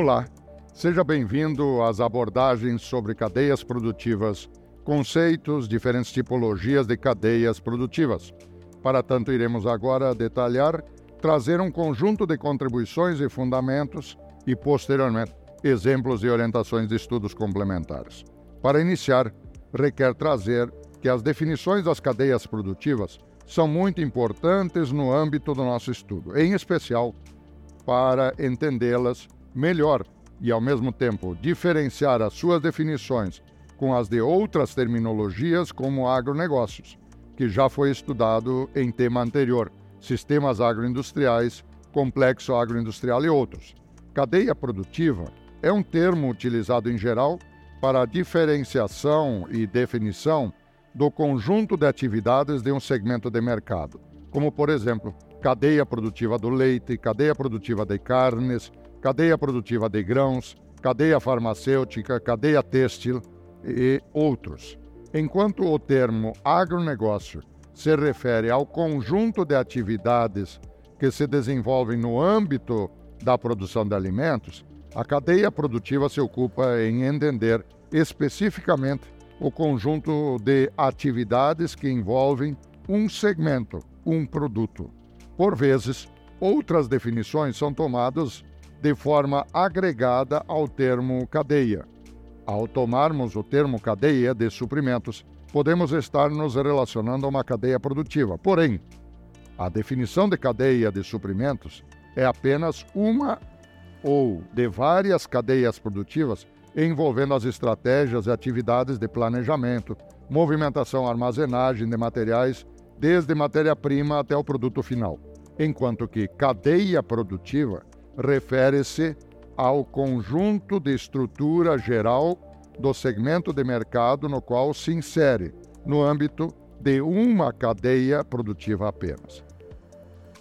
Olá, seja bem-vindo às abordagens sobre cadeias produtivas, conceitos, diferentes tipologias de cadeias produtivas. Para tanto, iremos agora detalhar, trazer um conjunto de contribuições e fundamentos e, posteriormente, exemplos e orientações de estudos complementares. Para iniciar, requer trazer que as definições das cadeias produtivas são muito importantes no âmbito do nosso estudo, em especial para entendê-las melhor e, ao mesmo tempo, diferenciar as suas definições com as de outras terminologias, como agronegócios, que já foi estudado em tema anterior, sistemas agroindustriais, complexo agroindustrial e outros. Cadeia produtiva é um termo utilizado em geral para a diferenciação e definição do conjunto de atividades de um segmento de mercado, como, por exemplo, cadeia produtiva do leite, cadeia produtiva de carnes, cadeia produtiva de grãos, cadeia farmacêutica, cadeia têxtil e outros. Enquanto o termo agronegócio se refere ao conjunto de atividades que se desenvolvem no âmbito da produção de alimentos, a cadeia produtiva se ocupa em entender especificamente o conjunto de atividades que envolvem um segmento, um produto. Por vezes, outras definições são tomadas de forma agregada ao termo cadeia. Ao tomarmos o termo cadeia de suprimentos, podemos estar nos relacionando a uma cadeia produtiva. Porém, a definição de cadeia de suprimentos é apenas uma ou de várias cadeias produtivas envolvendo as estratégias e atividades de planejamento, movimentação, armazenagem de materiais, desde matéria-prima até o produto final, enquanto que cadeia produtiva refere-se ao conjunto de estrutura geral do segmento de mercado no qual se insere, no âmbito de uma cadeia produtiva apenas.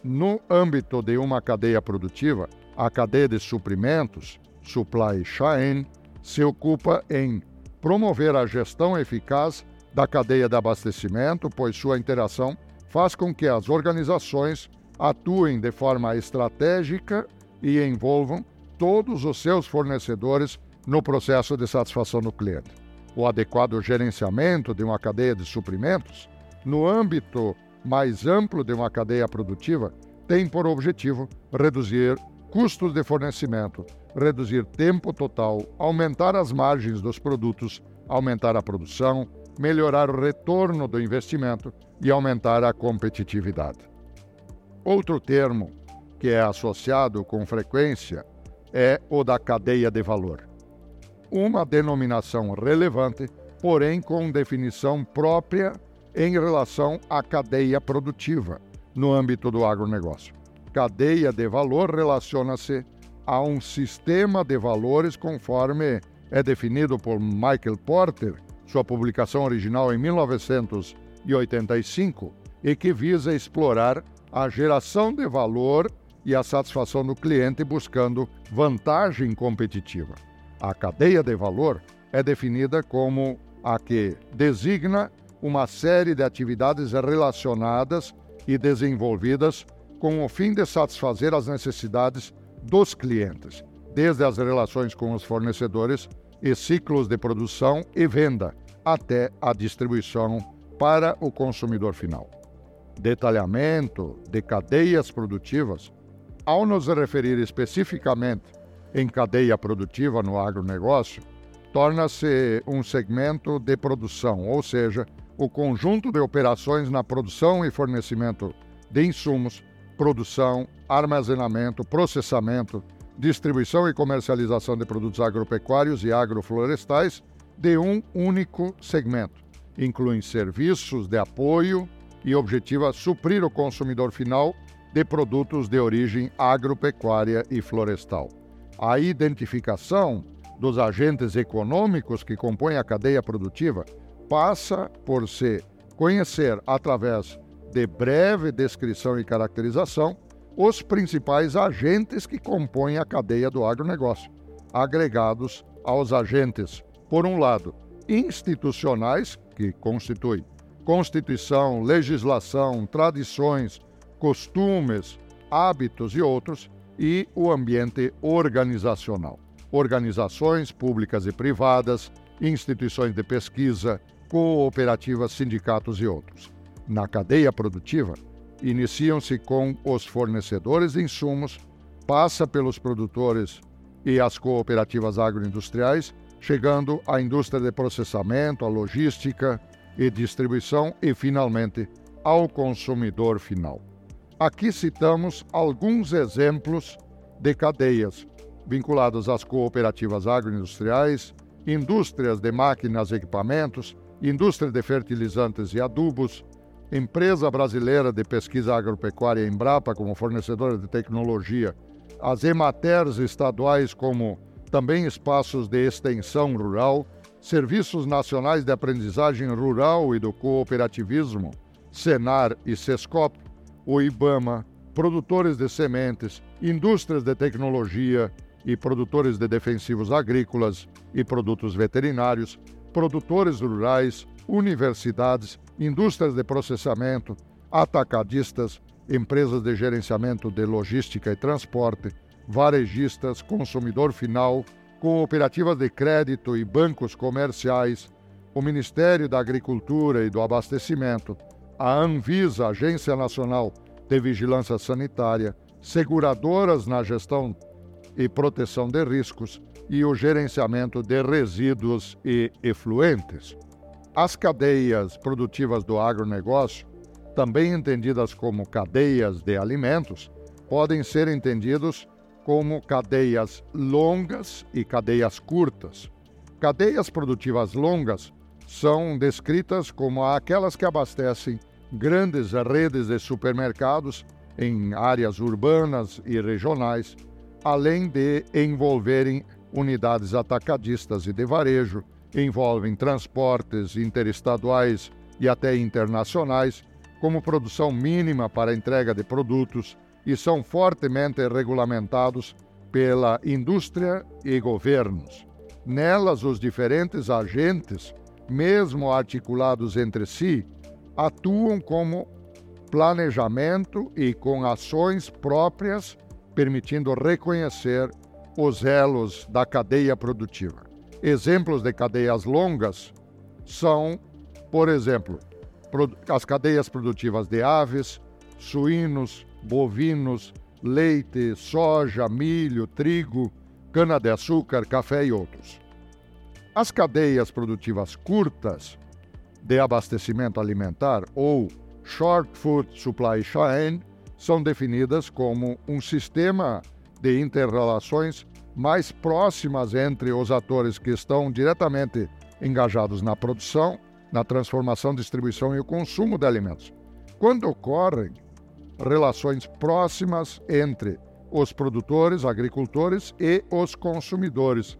No âmbito de uma cadeia produtiva, a cadeia de suprimentos, supply chain, se ocupa em promover a gestão eficaz da cadeia de abastecimento, pois sua interação faz com que as organizações atuem de forma estratégica e envolvam todos os seus fornecedores no processo de satisfação do cliente. O adequado gerenciamento de uma cadeia de suprimentos, no âmbito mais amplo de uma cadeia produtiva, tem por objetivo reduzir custos de fornecimento, reduzir tempo total, aumentar as margens dos produtos, aumentar a produção, melhorar o retorno do investimento e aumentar a competitividade. Outro termo que é associado com frequência é o da cadeia de valor. Uma denominação relevante, porém com definição própria em relação à cadeia produtiva no âmbito do agronegócio. Cadeia de valor relaciona-se a um sistema de valores conforme é definido por Michael Porter, sua publicação original em 1985, e que visa explorar a geração de valor e a satisfação do cliente buscando vantagem competitiva. A cadeia de valor é definida como a que designa uma série de atividades relacionadas e desenvolvidas com o fim de satisfazer as necessidades dos clientes, desde as relações com os fornecedores e ciclos de produção e venda, até a distribuição para o consumidor final. Detalhamento de cadeias produtivas ao nos referir especificamente em cadeia produtiva no agronegócio, torna-se um segmento de produção, ou seja, o conjunto de operações na produção e fornecimento de insumos, produção, armazenamento, processamento, distribuição e comercialização de produtos agropecuários e agroflorestais de um único segmento. Incluem serviços de apoio e objetiva suprir o consumidor final de produtos de origem agropecuária e florestal. A identificação dos agentes econômicos que compõem a cadeia produtiva passa por se conhecer, através de breve descrição e caracterização, os principais agentes que compõem a cadeia do agronegócio, agregados aos agentes, por um lado, institucionais, que constituem Constituição, legislação, tradições, costumes, hábitos e outros, e o ambiente organizacional. Organizações públicas e privadas, instituições de pesquisa, cooperativas, sindicatos e outros. Na cadeia produtiva, iniciam-se com os fornecedores de insumos, passa pelos produtores e as cooperativas agroindustriais, chegando à indústria de processamento, à logística e distribuição e, finalmente, ao consumidor final. Aqui citamos alguns exemplos de cadeias vinculadas às cooperativas agroindustriais, indústrias de máquinas e equipamentos, indústria de fertilizantes e adubos, empresa brasileira de pesquisa agropecuária Embrapa como fornecedora de tecnologia, as EMATERs estaduais como também espaços de extensão rural, serviços nacionais de aprendizagem rural e do cooperativismo, Senar e Sescop, o IBAMA, produtores de sementes, indústrias de tecnologia e produtores de defensivos agrícolas e produtos veterinários, produtores rurais, universidades, indústrias de processamento, atacadistas, empresas de gerenciamento de logística e transporte, varejistas, consumidor final, cooperativas de crédito e bancos comerciais, o Ministério da Agricultura e do Abastecimento, a Anvisa, Agência Nacional de Vigilância Sanitária, seguradoras na gestão e proteção de riscos e o gerenciamento de resíduos e efluentes. As cadeias produtivas do agronegócio, também entendidas como cadeias de alimentos, podem ser entendidos como cadeias longas e cadeias curtas. Cadeias produtivas longas são descritas como aquelas que abastecem grandes redes de supermercados em áreas urbanas e regionais, além de envolverem unidades atacadistas e de varejo, envolvem transportes interestaduais e até internacionais, como produção mínima para entrega de produtos e são fortemente regulamentados pela indústria e governos. Nelas, os diferentes agentes, mesmo articulados entre si, atuam como planejamento e com ações próprias, permitindo reconhecer os elos da cadeia produtiva. Exemplos de cadeias longas são, por exemplo, as cadeias produtivas de aves, suínos, bovinos, leite, soja, milho, trigo, cana-de-açúcar, café e outros. As cadeias produtivas curtas de abastecimento alimentar, ou Short Food Supply Chain, são definidas como um sistema de interrelações mais próximas entre os atores que estão diretamente engajados na produção, na transformação, distribuição e o consumo de alimentos. Quando ocorrem relações próximas entre os produtores, agricultores e os consumidores,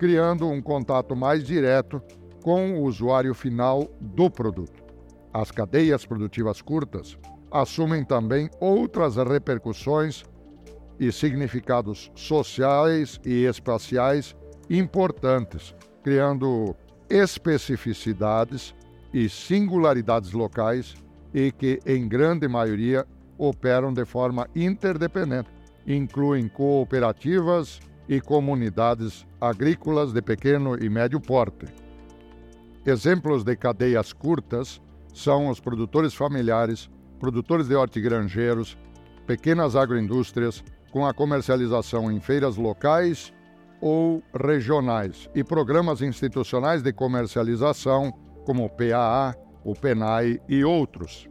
criando um contato mais direto com o usuário final do produto. As cadeias produtivas curtas assumem também outras repercussões e significados sociais e espaciais importantes, criando especificidades e singularidades locais e que, em grande maioria, operam de forma interdependente, incluem cooperativas e comunidades agrícolas de pequeno e médio porte. Exemplos de cadeias curtas são os produtores familiares, produtores de hortigranjeiros, pequenas agroindústrias, com a comercialização em feiras locais ou regionais e programas institucionais de comercialização, como o PAA, o PENAI e outros.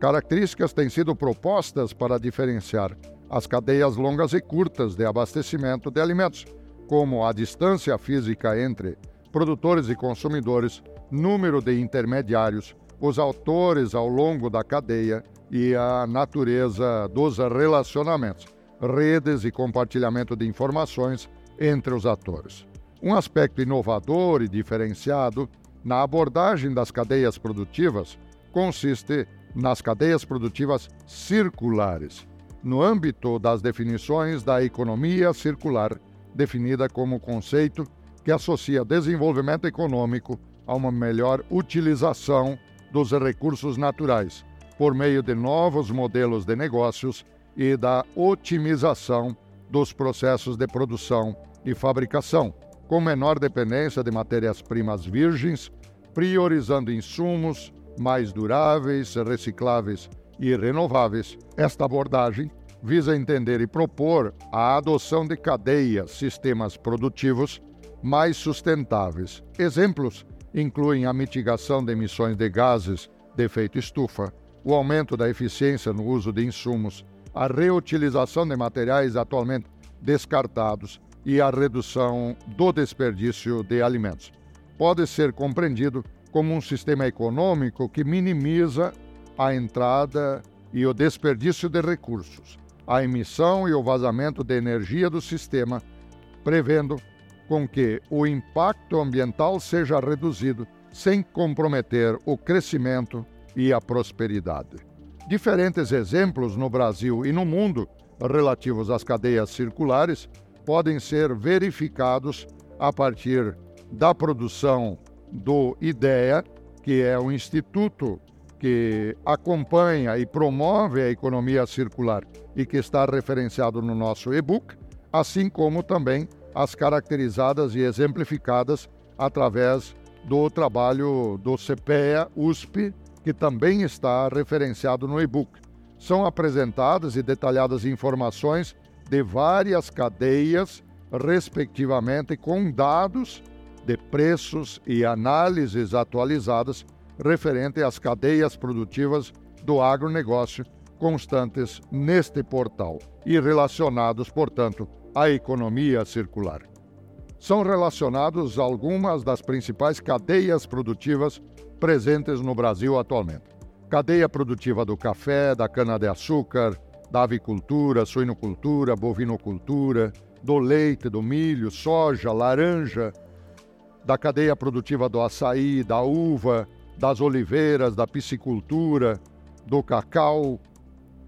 Características têm sido propostas para diferenciar as cadeias longas e curtas de abastecimento de alimentos, como a distância física entre produtores e consumidores, número de intermediários, os autores ao longo da cadeia e a natureza dos relacionamentos redes e compartilhamento de informações entre os atores. Um aspecto inovador e diferenciado na abordagem das cadeias produtivas consiste nas cadeias produtivas circulares, no âmbito das definições da economia circular, definida como conceito que associa desenvolvimento econômico a uma melhor utilização dos recursos naturais, por meio de novos modelos de negócios e da otimização dos processos de produção e fabricação, com menor dependência de matérias-primas virgens, priorizando insumos mais duráveis, recicláveis e renováveis. Esta abordagem visa entender e propor a adoção de cadeias, sistemas produtivos mais sustentáveis. Exemplos incluem a mitigação de emissões de gases de efeito estufa, o aumento da eficiência no uso de insumos, a reutilização de materiais atualmente descartados e a redução do desperdício de alimentos. Pode ser compreendido como um sistema econômico que minimiza a entrada e o desperdício de recursos, a emissão e o vazamento de energia do sistema, prevendo com que o impacto ambiental seja reduzido sem comprometer o crescimento e a prosperidade. Diferentes exemplos no Brasil e no mundo relativos às cadeias circulares podem ser verificados a partir da produção do IDEA, que é o instituto que acompanha e promove a economia circular e que está referenciado no nosso e-book, assim como também as caracterizadas e exemplificadas através do trabalho do CPEA USP, que também está referenciado no e-book. São apresentadas e detalhadas informações de várias cadeias, respectivamente, com dados de preços e análises atualizadas referente às cadeias produtivas do agronegócio constantes neste portal e relacionados, portanto, à economia circular. São relacionados algumas das principais cadeias produtivas presentes no Brasil atualmente. Cadeia produtiva do café, da cana-de-açúcar, da avicultura, suinocultura, bovinocultura, do leite, do milho, soja, laranja, da cadeia produtiva do açaí, da uva, das oliveiras, da piscicultura, do cacau,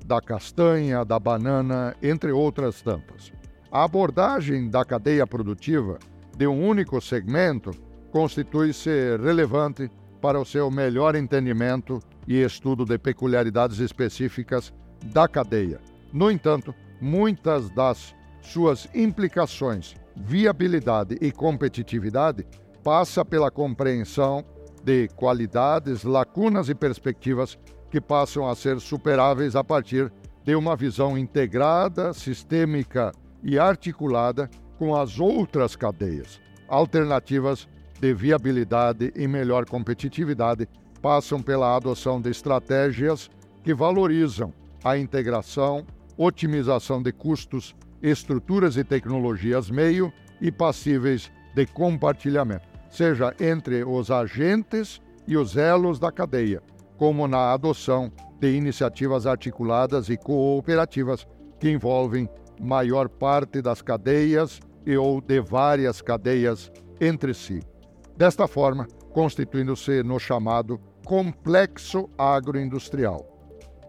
da castanha, da banana, entre outras tantas. A abordagem da cadeia produtiva de um único segmento constitui-se relevante para o seu melhor entendimento e estudo de peculiaridades específicas da cadeia. No entanto, muitas das suas implicações, viabilidade e competitividade passa pela compreensão de qualidades, lacunas e perspectivas que passam a ser superáveis a partir de uma visão integrada, sistêmica e articulada com as outras cadeias. Alternativas de viabilidade e melhor competitividade passam pela adoção de estratégias que valorizam a integração, otimização de custos, estruturas e tecnologias meio e passíveis de compartilhamento seja entre os agentes e os elos da cadeia, como na adoção de iniciativas articuladas e cooperativas que envolvem maior parte das cadeias e ou de várias cadeias entre si. Desta forma, constituindo-se no chamado complexo agroindustrial.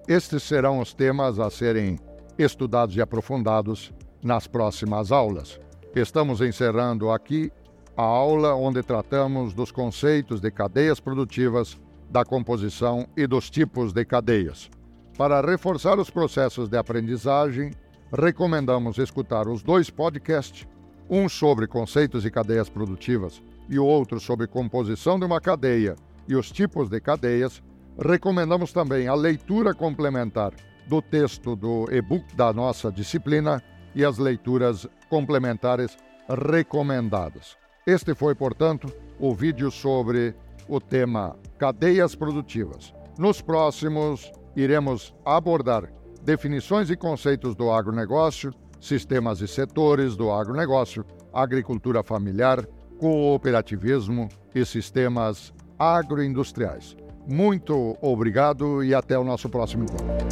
Estes serão os temas a serem estudados e aprofundados nas próximas aulas. Estamos encerrando aqui a aula onde tratamos dos conceitos de cadeias produtivas, da composição e dos tipos de cadeias. Para reforçar os processos de aprendizagem, recomendamos escutar os dois podcasts, um sobre conceitos e cadeias produtivas e o outro sobre composição de uma cadeia e os tipos de cadeias. Recomendamos também a leitura complementar do texto do e-book da nossa disciplina e as leituras complementares recomendadas. Este foi, portanto, o vídeo sobre o tema cadeias produtivas. Nos próximos, iremos abordar definições e conceitos do agronegócio, sistemas e setores do agronegócio, agricultura familiar, cooperativismo e sistemas agroindustriais. Muito obrigado e até o nosso próximo encontro.